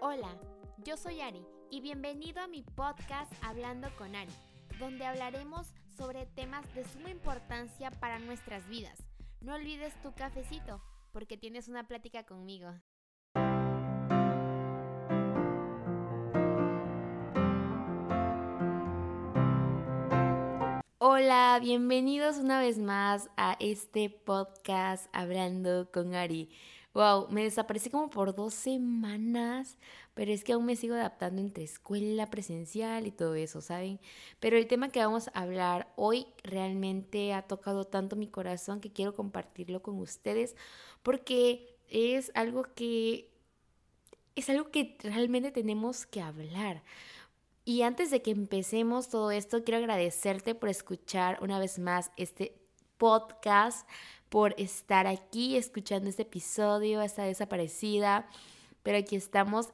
Hola, yo soy Ari y bienvenido a mi podcast Hablando con Ari, donde hablaremos sobre temas de suma importancia para nuestras vidas. No olvides tu cafecito, porque tienes una plática conmigo. Hola, bienvenidos una vez más a este podcast Hablando con Ari. Wow, me desaparecí como por dos semanas, pero es que aún me sigo adaptando entre escuela presencial y todo eso, ¿saben? Pero el tema que vamos a hablar hoy realmente ha tocado tanto mi corazón que quiero compartirlo con ustedes porque es algo que es algo que realmente tenemos que hablar. Y antes de que empecemos todo esto, quiero agradecerte por escuchar una vez más este podcast, por estar aquí escuchando este episodio, está desaparecida, pero aquí estamos.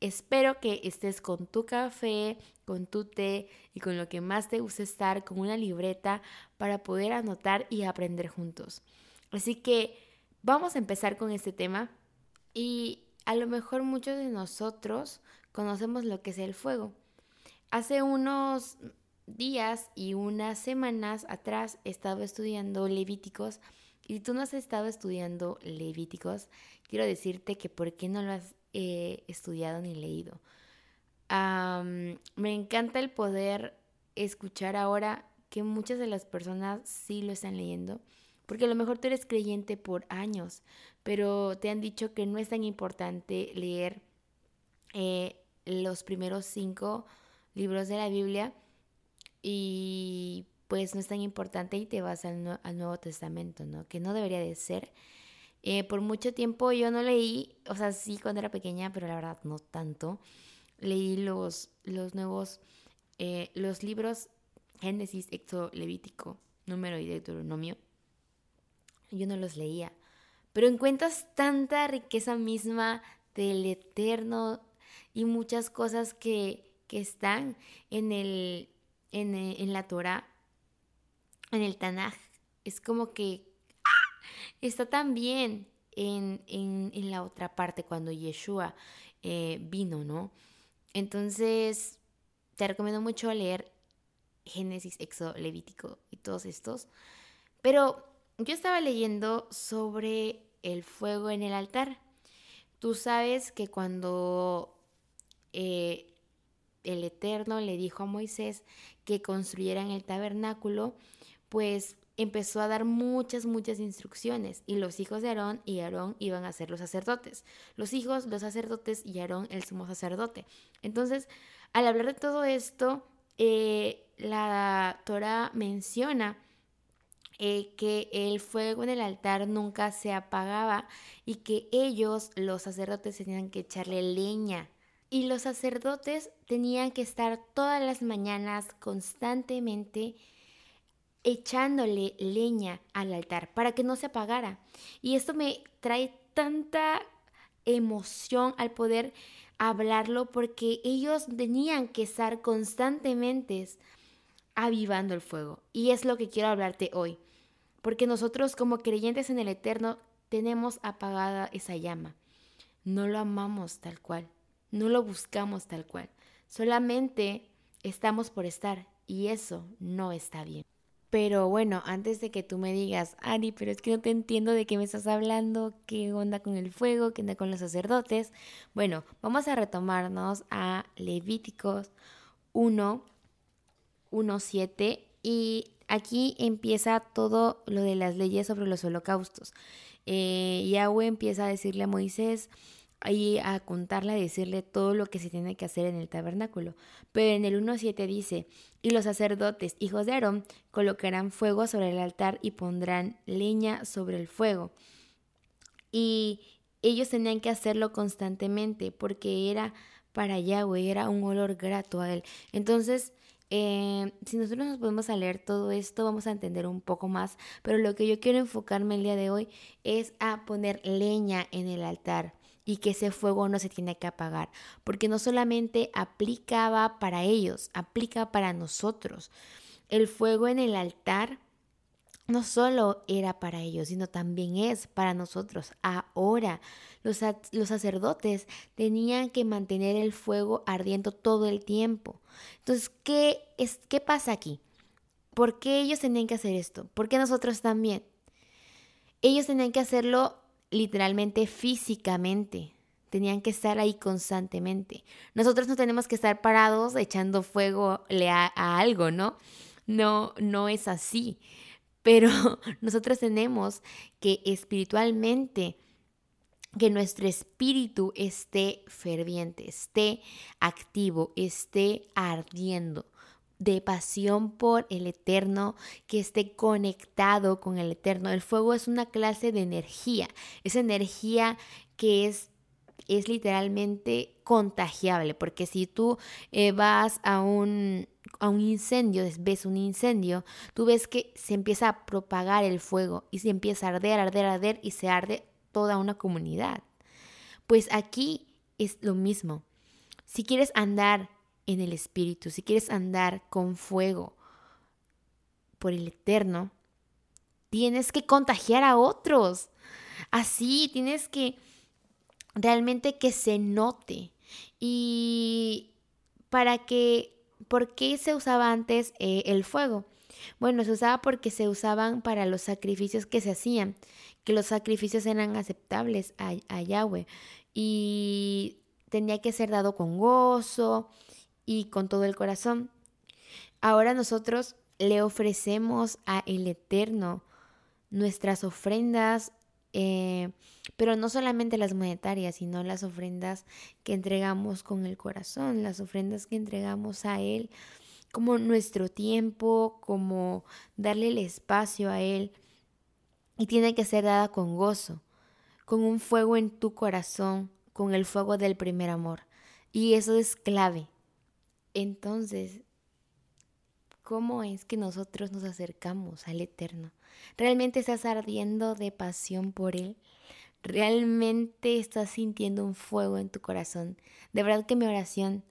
Espero que estés con tu café, con tu té y con lo que más te gusta estar, con una libreta para poder anotar y aprender juntos. Así que vamos a empezar con este tema y a lo mejor muchos de nosotros conocemos lo que es el fuego. Hace unos días y unas semanas atrás he estado estudiando Levíticos y tú no has estado estudiando Levíticos, quiero decirte que por qué no lo has eh, estudiado ni leído. me encanta el poder escuchar ahora que muchas de las personas sí lo están leyendo, porque a lo mejor tú eres creyente por años, pero te han dicho que no es tan importante leer eh, los primeros cinco libros de la Biblia y pues no es tan importante y te vas al, Nuevo Testamento, ¿no? Que no debería de ser. Eh, por mucho tiempo yo no leí, o sea, sí cuando era pequeña, pero la verdad no tanto. Leí los, los nuevos, eh, los libros Génesis, Éxodo, Levítico, Número y Deuteronomio. Yo no los leía, pero encuentras tanta riqueza misma del eterno y muchas cosas que que están en, el, en, en la Torah, en el Tanaj. Es como que está también en, en, en, la otra parte cuando Yeshua eh, vino, ¿no? Entonces, te recomiendo mucho leer Génesis, Éxodo, Levítico y todos estos. Pero yo estaba leyendo sobre el fuego en el altar. Tú sabes que cuando eh, el Eterno le dijo a Moisés que construyeran el tabernáculo, pues empezó a dar muchas, muchas instrucciones y los hijos de Aarón y Aarón iban a ser los sacerdotes. Los hijos, los sacerdotes y Aarón el sumo sacerdote. Entonces, al hablar de todo esto, eh, la Torah menciona eh, que el fuego en el altar nunca se apagaba y que ellos, los sacerdotes, tenían que echarle leña y los sacerdotes tenían que estar todas las mañanas constantemente echándole leña al altar para que no se apagara. Y esto me trae tanta emoción al poder hablarlo porque ellos tenían que estar constantemente avivando el fuego. Y es lo que quiero hablarte hoy. Porque nosotros como creyentes en el Eterno tenemos apagada esa llama. No lo amamos tal cual. No lo buscamos tal cual. Solamente estamos por estar y eso no está bien. Pero bueno, antes de que tú me digas, Ari, pero es que no te entiendo de qué me estás hablando, qué onda con el fuego, qué onda con los sacerdotes. Bueno, vamos a retomarnos a Levíticos 1, 1, 7 y aquí empieza todo lo de las leyes sobre los holocaustos. Eh, Yahweh empieza a decirle a Moisés, ahí a contarle, a decirle todo lo que se tiene que hacer en el tabernáculo. Pero en el 1.7 dice, y los sacerdotes, hijos de Aarón, colocarán fuego sobre el altar y pondrán leña sobre el fuego. Y ellos tenían que hacerlo constantemente porque era para Yahweh, era un olor grato a él. Entonces, eh, si nosotros nos podemos a leer todo esto, vamos a entender un poco más, pero lo que yo quiero enfocarme el día de hoy es a poner leña en el altar y que ese fuego no se tiene que apagar, porque no solamente aplicaba para ellos, aplica para nosotros. El fuego en el altar no solo era para ellos, sino también es para nosotros. Ahora los, los, sacerdotes tenían que mantener el fuego ardiendo todo el tiempo. Entonces, ¿qué, es, ¿qué pasa aquí? ¿Por qué ellos tenían que hacer esto? ¿Por qué nosotros también? Ellos tenían que hacerlo literalmente físicamente. Tenían que estar ahí constantemente. Nosotros no tenemos que estar parados echando fuego a, a algo, ¿no? No, no es así. Pero nosotros tenemos que espiritualmente que nuestro espíritu esté ferviente, esté activo, esté ardiendo de pasión por el eterno, que esté conectado con el eterno. El fuego es una clase de energía, es energía que es, es literalmente contagiable, porque si tú eh, vas a un, a un incendio, ves un incendio, tú ves que se empieza a propagar el fuego y se empieza a arder, arder, arder y se arde toda una comunidad. Pues aquí es lo mismo. Si quieres andar en el Espíritu, si quieres andar con fuego por el Eterno, tienes que contagiar a otros. Así, tienes que realmente que se note. Y para que, ¿por qué se usaba antes eh, el fuego? Bueno, se usaba porque se usaban para los sacrificios que se hacían, que los sacrificios eran aceptables a, a Yahweh y tenía que ser dado con gozo, y con todo el corazón. Ahora nosotros le ofrecemos a el Eterno nuestras ofrendas, eh, pero no solamente las monetarias, sino las ofrendas que entregamos con el corazón, las ofrendas que entregamos a Él, como nuestro tiempo, como darle el espacio a Él. Y tiene que ser dada con gozo, con un fuego en tu corazón, con el fuego del primer amor. Y eso es clave. Entonces, ¿cómo es que nosotros nos acercamos al Eterno? ¿Realmente estás ardiendo de pasión por Él? ¿Realmente estás sintiendo un fuego en tu corazón? De verdad que mi oración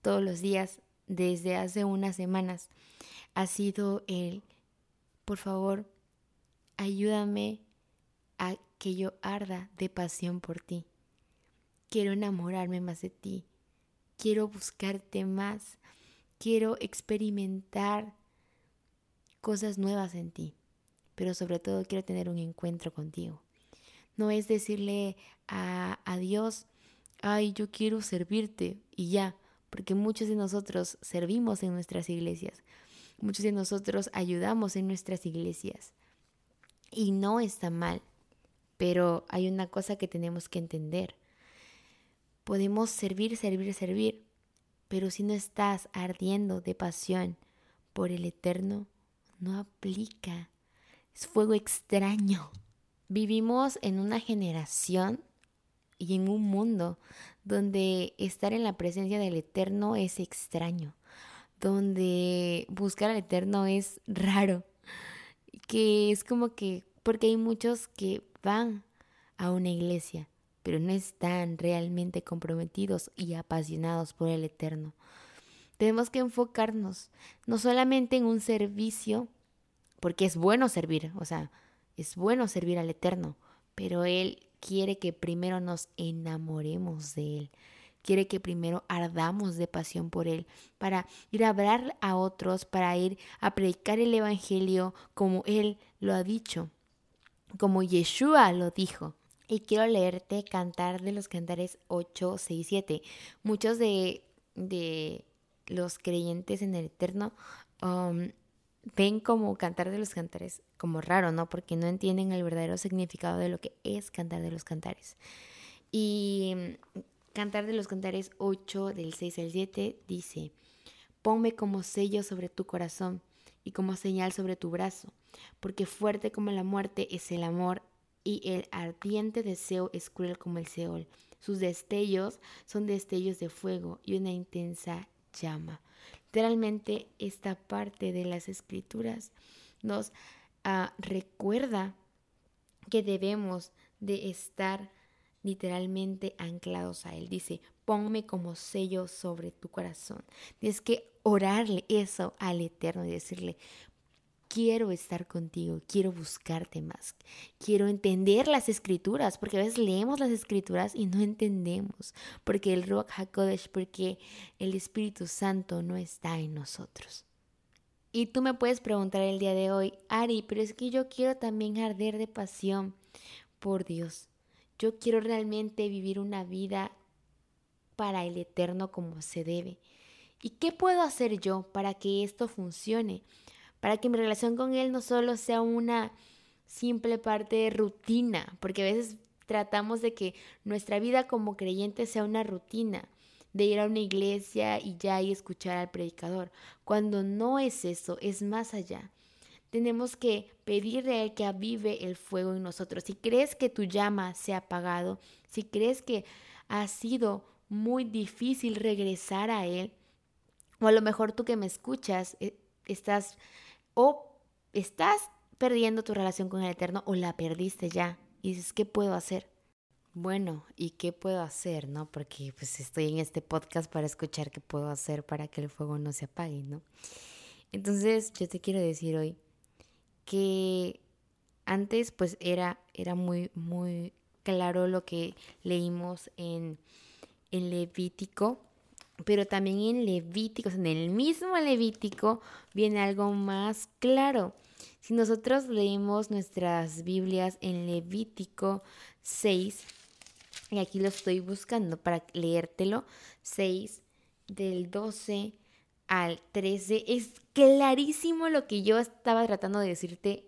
todos los días, desde hace unas semanas, ha sido el, por favor, ayúdame a que yo arda de pasión por ti. Quiero enamorarme más de ti quiero buscarte más, quiero experimentar cosas nuevas en ti, pero sobre todo quiero tener un encuentro contigo. No es decirle a, Dios, ay, yo quiero servirte y ya, porque muchos de nosotros servimos en nuestras iglesias, muchos de nosotros ayudamos en nuestras iglesias y no está mal, pero hay una cosa que tenemos que entender Podemos servir, servir, servir, pero si no estás ardiendo de pasión por el eterno, no aplica. Es fuego extraño. Vivimos en una generación y en un mundo donde estar en la presencia del eterno es extraño, donde buscar al eterno es raro, que es como que, porque hay muchos que van a una iglesia, pero no están realmente comprometidos y apasionados por el Eterno. Tenemos que enfocarnos no solamente en un servicio, porque es bueno servir, o sea, es bueno servir al Eterno, pero Él quiere que primero nos enamoremos de Él, quiere que primero ardamos de pasión por Él, para ir a hablar a otros, para ir a predicar el Evangelio como Él lo ha dicho, como Yeshua lo dijo. Y quiero leerte Cantar de los Cantares 8, 6, 7. Muchos de, de los creyentes en el Eterno um, ven como Cantar de los Cantares como raro, ¿no? Porque no entienden el verdadero significado de lo que es Cantar de los Cantares. Y mm, Cantar de los Cantares 8, del 6 al 7, dice, ponme como sello sobre tu corazón y como señal sobre tu brazo, porque fuerte como la muerte es el amor y el ardiente deseo es cruel como el Seol. Sus destellos son destellos de fuego y una intensa llama. Literalmente esta parte de las escrituras nos ah, recuerda que debemos de estar literalmente anclados a Él. Dice, ponme como sello sobre tu corazón. Tienes que orarle eso al Eterno y decirle, quiero estar contigo, quiero buscarte más, quiero entender las escrituras, porque a veces leemos las escrituras y no entendemos, porque el Ruach HaKodesh, porque el Espíritu Santo no está en nosotros. Y tú me puedes preguntar el día de hoy, Ari, pero es que yo quiero también arder de pasión por Dios. Yo quiero realmente vivir una vida para el eterno como se debe. ¿Y qué puedo hacer yo para que esto funcione? Para que mi relación con Él no solo sea una simple parte de rutina, porque a veces tratamos de que nuestra vida como creyentes sea una rutina, de ir a una iglesia y ya y escuchar al predicador, cuando no es eso, es más allá. Tenemos que pedirle a Él que avive el fuego en nosotros. Si crees que tu llama se ha apagado, si crees que ha sido muy difícil regresar a Él, o a lo mejor tú que me escuchas, eh, estás o estás perdiendo tu relación con el Eterno o la perdiste ya. Y dices, ¿qué puedo hacer? Bueno, ¿y qué puedo hacer, no? Porque pues estoy en este podcast para escuchar qué puedo hacer para que el fuego no se apague, ¿no? Entonces, yo te quiero decir hoy que antes pues era, era muy, muy claro lo que leímos en, en Levítico pero también en Levítico, en el mismo Levítico viene algo más claro. Si nosotros leemos nuestras Biblias en Levítico 6, y aquí lo estoy buscando para leértelo, 6 del 12 al 13, es clarísimo lo que yo estaba tratando de decirte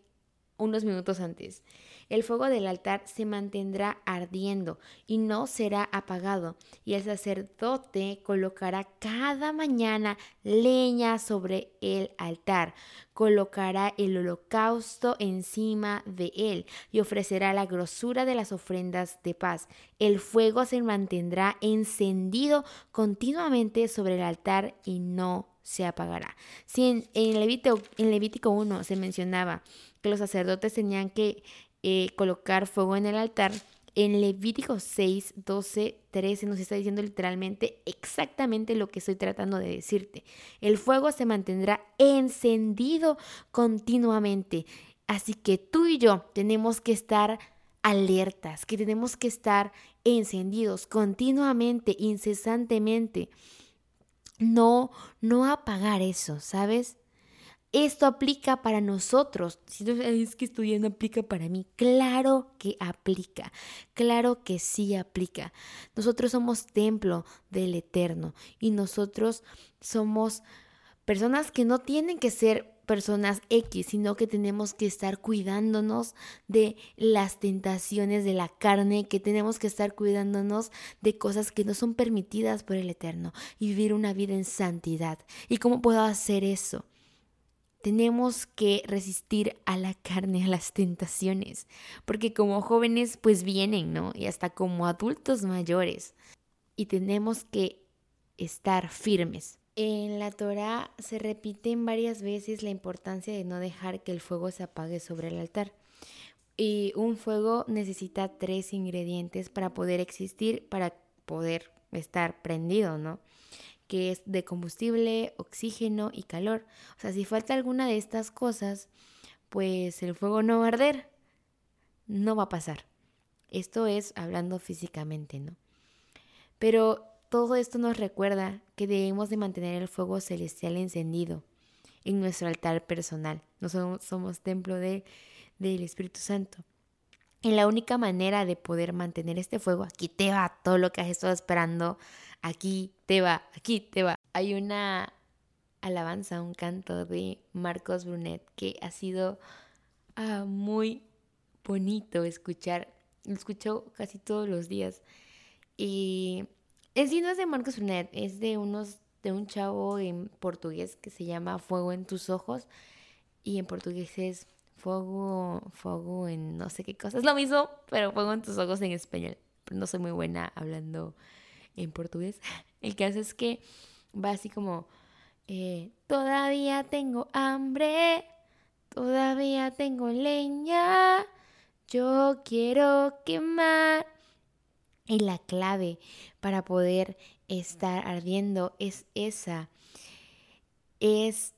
unos minutos antes. El fuego del altar se mantendrá ardiendo y no será apagado, y el sacerdote colocará cada mañana leña sobre el altar, colocará el holocausto encima de él y ofrecerá la grosura de las ofrendas de paz. El fuego se mantendrá encendido continuamente sobre el altar y no se apagará. Si en, en Levítico 1 se mencionaba que los sacerdotes tenían que eh, colocar fuego en el altar. En Levítico 6, 12, 13 nos está diciendo literalmente exactamente lo que estoy tratando de decirte. El fuego se mantendrá encendido continuamente. Así que tú y yo tenemos que estar alertas, que tenemos que estar encendidos continuamente, incesantemente. No, no apagar eso, ¿sabes? Esto aplica para nosotros. Si no es que estudiando aplica para mí, claro que aplica, claro que sí aplica. Nosotros somos templo del Eterno y nosotros somos personas que no tienen que ser personas X, sino que tenemos que estar cuidándonos de las tentaciones de la carne, que tenemos que estar cuidándonos de cosas que no son permitidas por el Eterno y vivir una vida en santidad. ¿Y cómo puedo hacer eso? Tenemos que resistir a la carne, a las tentaciones, porque como jóvenes pues vienen, ¿no? Y hasta como adultos mayores. Y tenemos que estar firmes. En la Torah se repiten varias veces la importancia de no dejar que el fuego se apague sobre el altar. Y un fuego necesita tres ingredientes para poder existir, para poder estar prendido, ¿no? Que es de combustible, oxígeno y calor. O sea, si falta alguna de estas cosas, pues el fuego no va a arder, no va a pasar. Esto es hablando físicamente, ¿no? Pero todo esto nos recuerda que debemos de mantener el fuego celestial encendido en nuestro altar personal. No somos, somos templo de, del Espíritu Santo. Y la única manera de poder mantener este fuego, aquí te va todo lo que has estado esperando aquí te va, aquí te va. Hay una alabanza, un canto de Marcos Brunet que ha sido ah, muy bonito escuchar. Lo escucho casi todos los días. Y es no es de Marcos Brunet, es de unos de un chavo en portugués que se llama Fuego en tus ojos y en portugués es fuego, fuego en no sé qué cosa. Es lo mismo, pero fuego en tus ojos en español. Pero no soy muy buena hablando en portugués, el hace es que va así como, eh, todavía tengo hambre, todavía tengo leña, yo quiero quemar. Y la clave para poder estar ardiendo es esa, es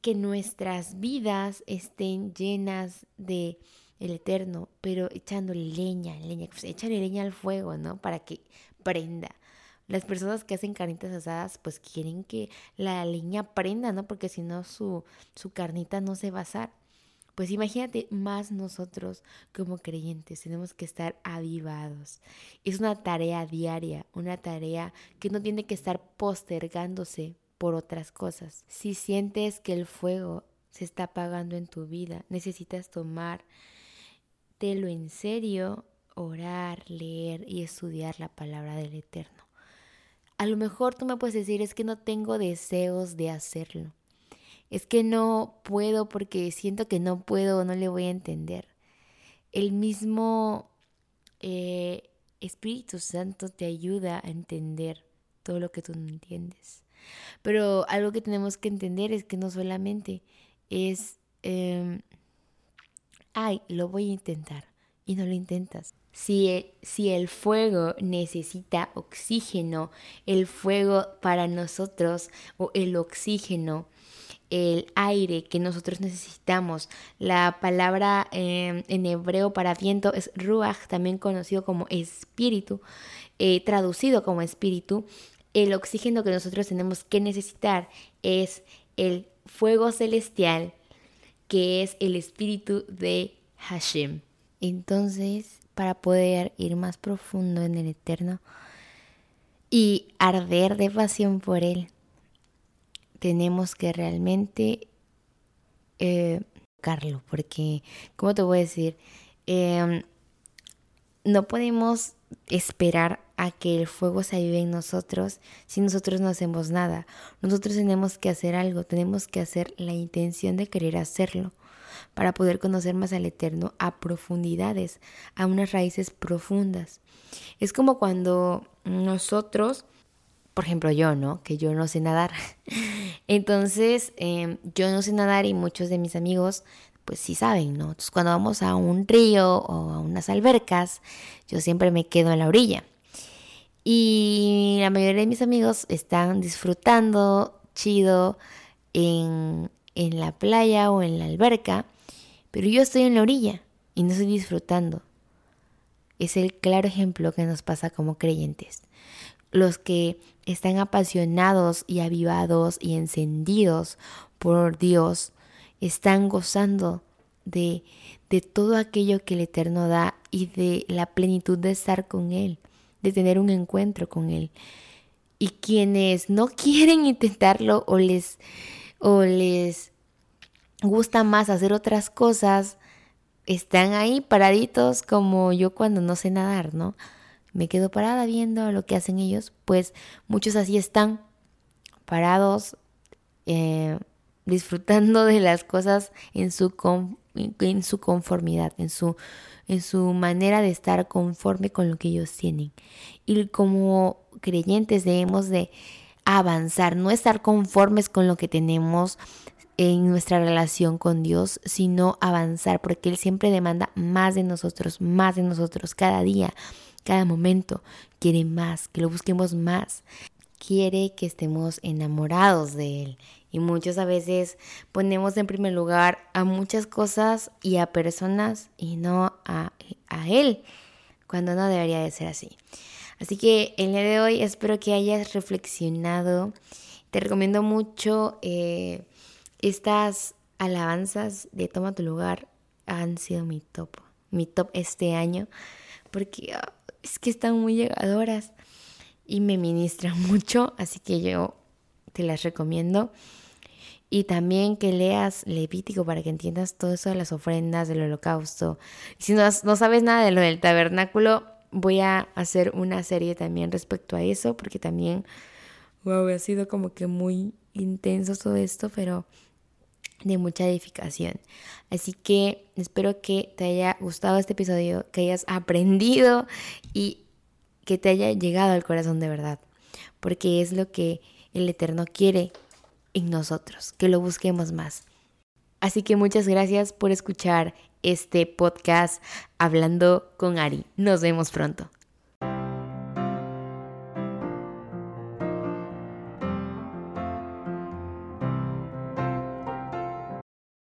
que nuestras vidas estén llenas de el eterno, pero echándole leña, leña, pues leña al fuego, ¿no? Para que prenda. Las personas que hacen carnitas asadas, pues quieren que la leña prenda, ¿no? Porque si no, su, su carnita no se va a asar. Pues imagínate más nosotros como creyentes, tenemos que estar avivados. Es una tarea diaria, una tarea que no tiene que estar postergándose por otras cosas. Si sientes que el fuego se está apagando en tu vida, necesitas tomar lo en serio, orar, leer y estudiar la palabra del Eterno. A lo mejor tú me puedes decir, es que no tengo deseos de hacerlo es que no puedo porque siento que no puedo o no le voy a entender. El mismo eh, Espíritu Santo te ayuda a entender todo lo que tú no entiendes. Pero algo que tenemos que entender es que no solamente es, em, ay, lo voy a intentar y no lo intentas. Si si el fuego necesita oxígeno, el fuego para nosotros o el oxígeno el aire que nosotros necesitamos. La palabra em, en hebreo para viento es ruach, también conocido como espíritu, eh, traducido como espíritu. El oxígeno que nosotros tenemos que necesitar es el fuego celestial, que es el espíritu de Hashem. Entonces, para poder ir más profundo en el eterno y arder de pasión por él, tenemos que realmente eh, porque, ¿cómo te voy a decir? Em, no podemos esperar a que el fuego se avive en nosotros si nosotros no hacemos nada. Nosotros tenemos que hacer algo, tenemos que hacer la intención de querer hacerlo para poder conocer más al Eterno a profundidades, a unas raíces profundas. Es como cuando nosotros por ejemplo, yo, ¿no? Que yo no sé nadar. Entonces, em, yo no sé nadar y muchos de mis amigos, pues sí saben, ¿no? Entonces, cuando vamos a un río o a unas albercas, yo siempre me quedo en la orilla. Y la mayoría de mis amigos están disfrutando chido en, en la playa o en la alberca, pero yo estoy en la orilla y no estoy disfrutando. Es el claro ejemplo que nos pasa como creyentes los que están apasionados y avivados y encendidos por Dios, están gozando de, de todo aquello que el Eterno da y de la plenitud de estar con Él, de tener un encuentro con Él. Y quienes no quieren intentarlo o les, o les gusta más hacer otras cosas, están ahí paraditos como yo cuando no sé nadar, ¿no? me quedo parada viendo lo que hacen ellos, pues muchos así están parados, eh, disfrutando de las cosas en su, en su conformidad, en su, en su manera de estar conforme con lo que ellos tienen. Y como creyentes debemos de avanzar, no estar conformes con lo que tenemos en nuestra relación con Dios, sino avanzar, porque Él siempre demanda más de nosotros, más de nosotros cada día cada momento. Quiere más, que lo busquemos más. Quiere que estemos enamorados de Él. Y muchas a veces ponemos en primer lugar a muchas cosas y a personas y no a, a Él, cuando no debería de ser así. Así que el día de hoy espero que hayas reflexionado. Te recomiendo mucho eh, estas alabanzas de Toma tu lugar. Han sido mi top, mi top este año. Porque ah, es que están muy llegadoras y me ministran mucho, así que yo te las recomiendo. Y también que leas Levítico para que entiendas todo eso de las ofrendas, del holocausto. Si no, no sabes nada de lo del tabernáculo, voy a hacer una serie también respecto a eso, porque también, wow, ha sido como que muy intenso todo esto, pero de mucha edificación. Así que espero que te haya gustado este episodio, que hayas aprendido y que te haya llegado al corazón de verdad, porque es lo que el Eterno quiere en nosotros, que lo busquemos más. Así que muchas gracias por escuchar este podcast hablando con Ari. Nos vemos pronto.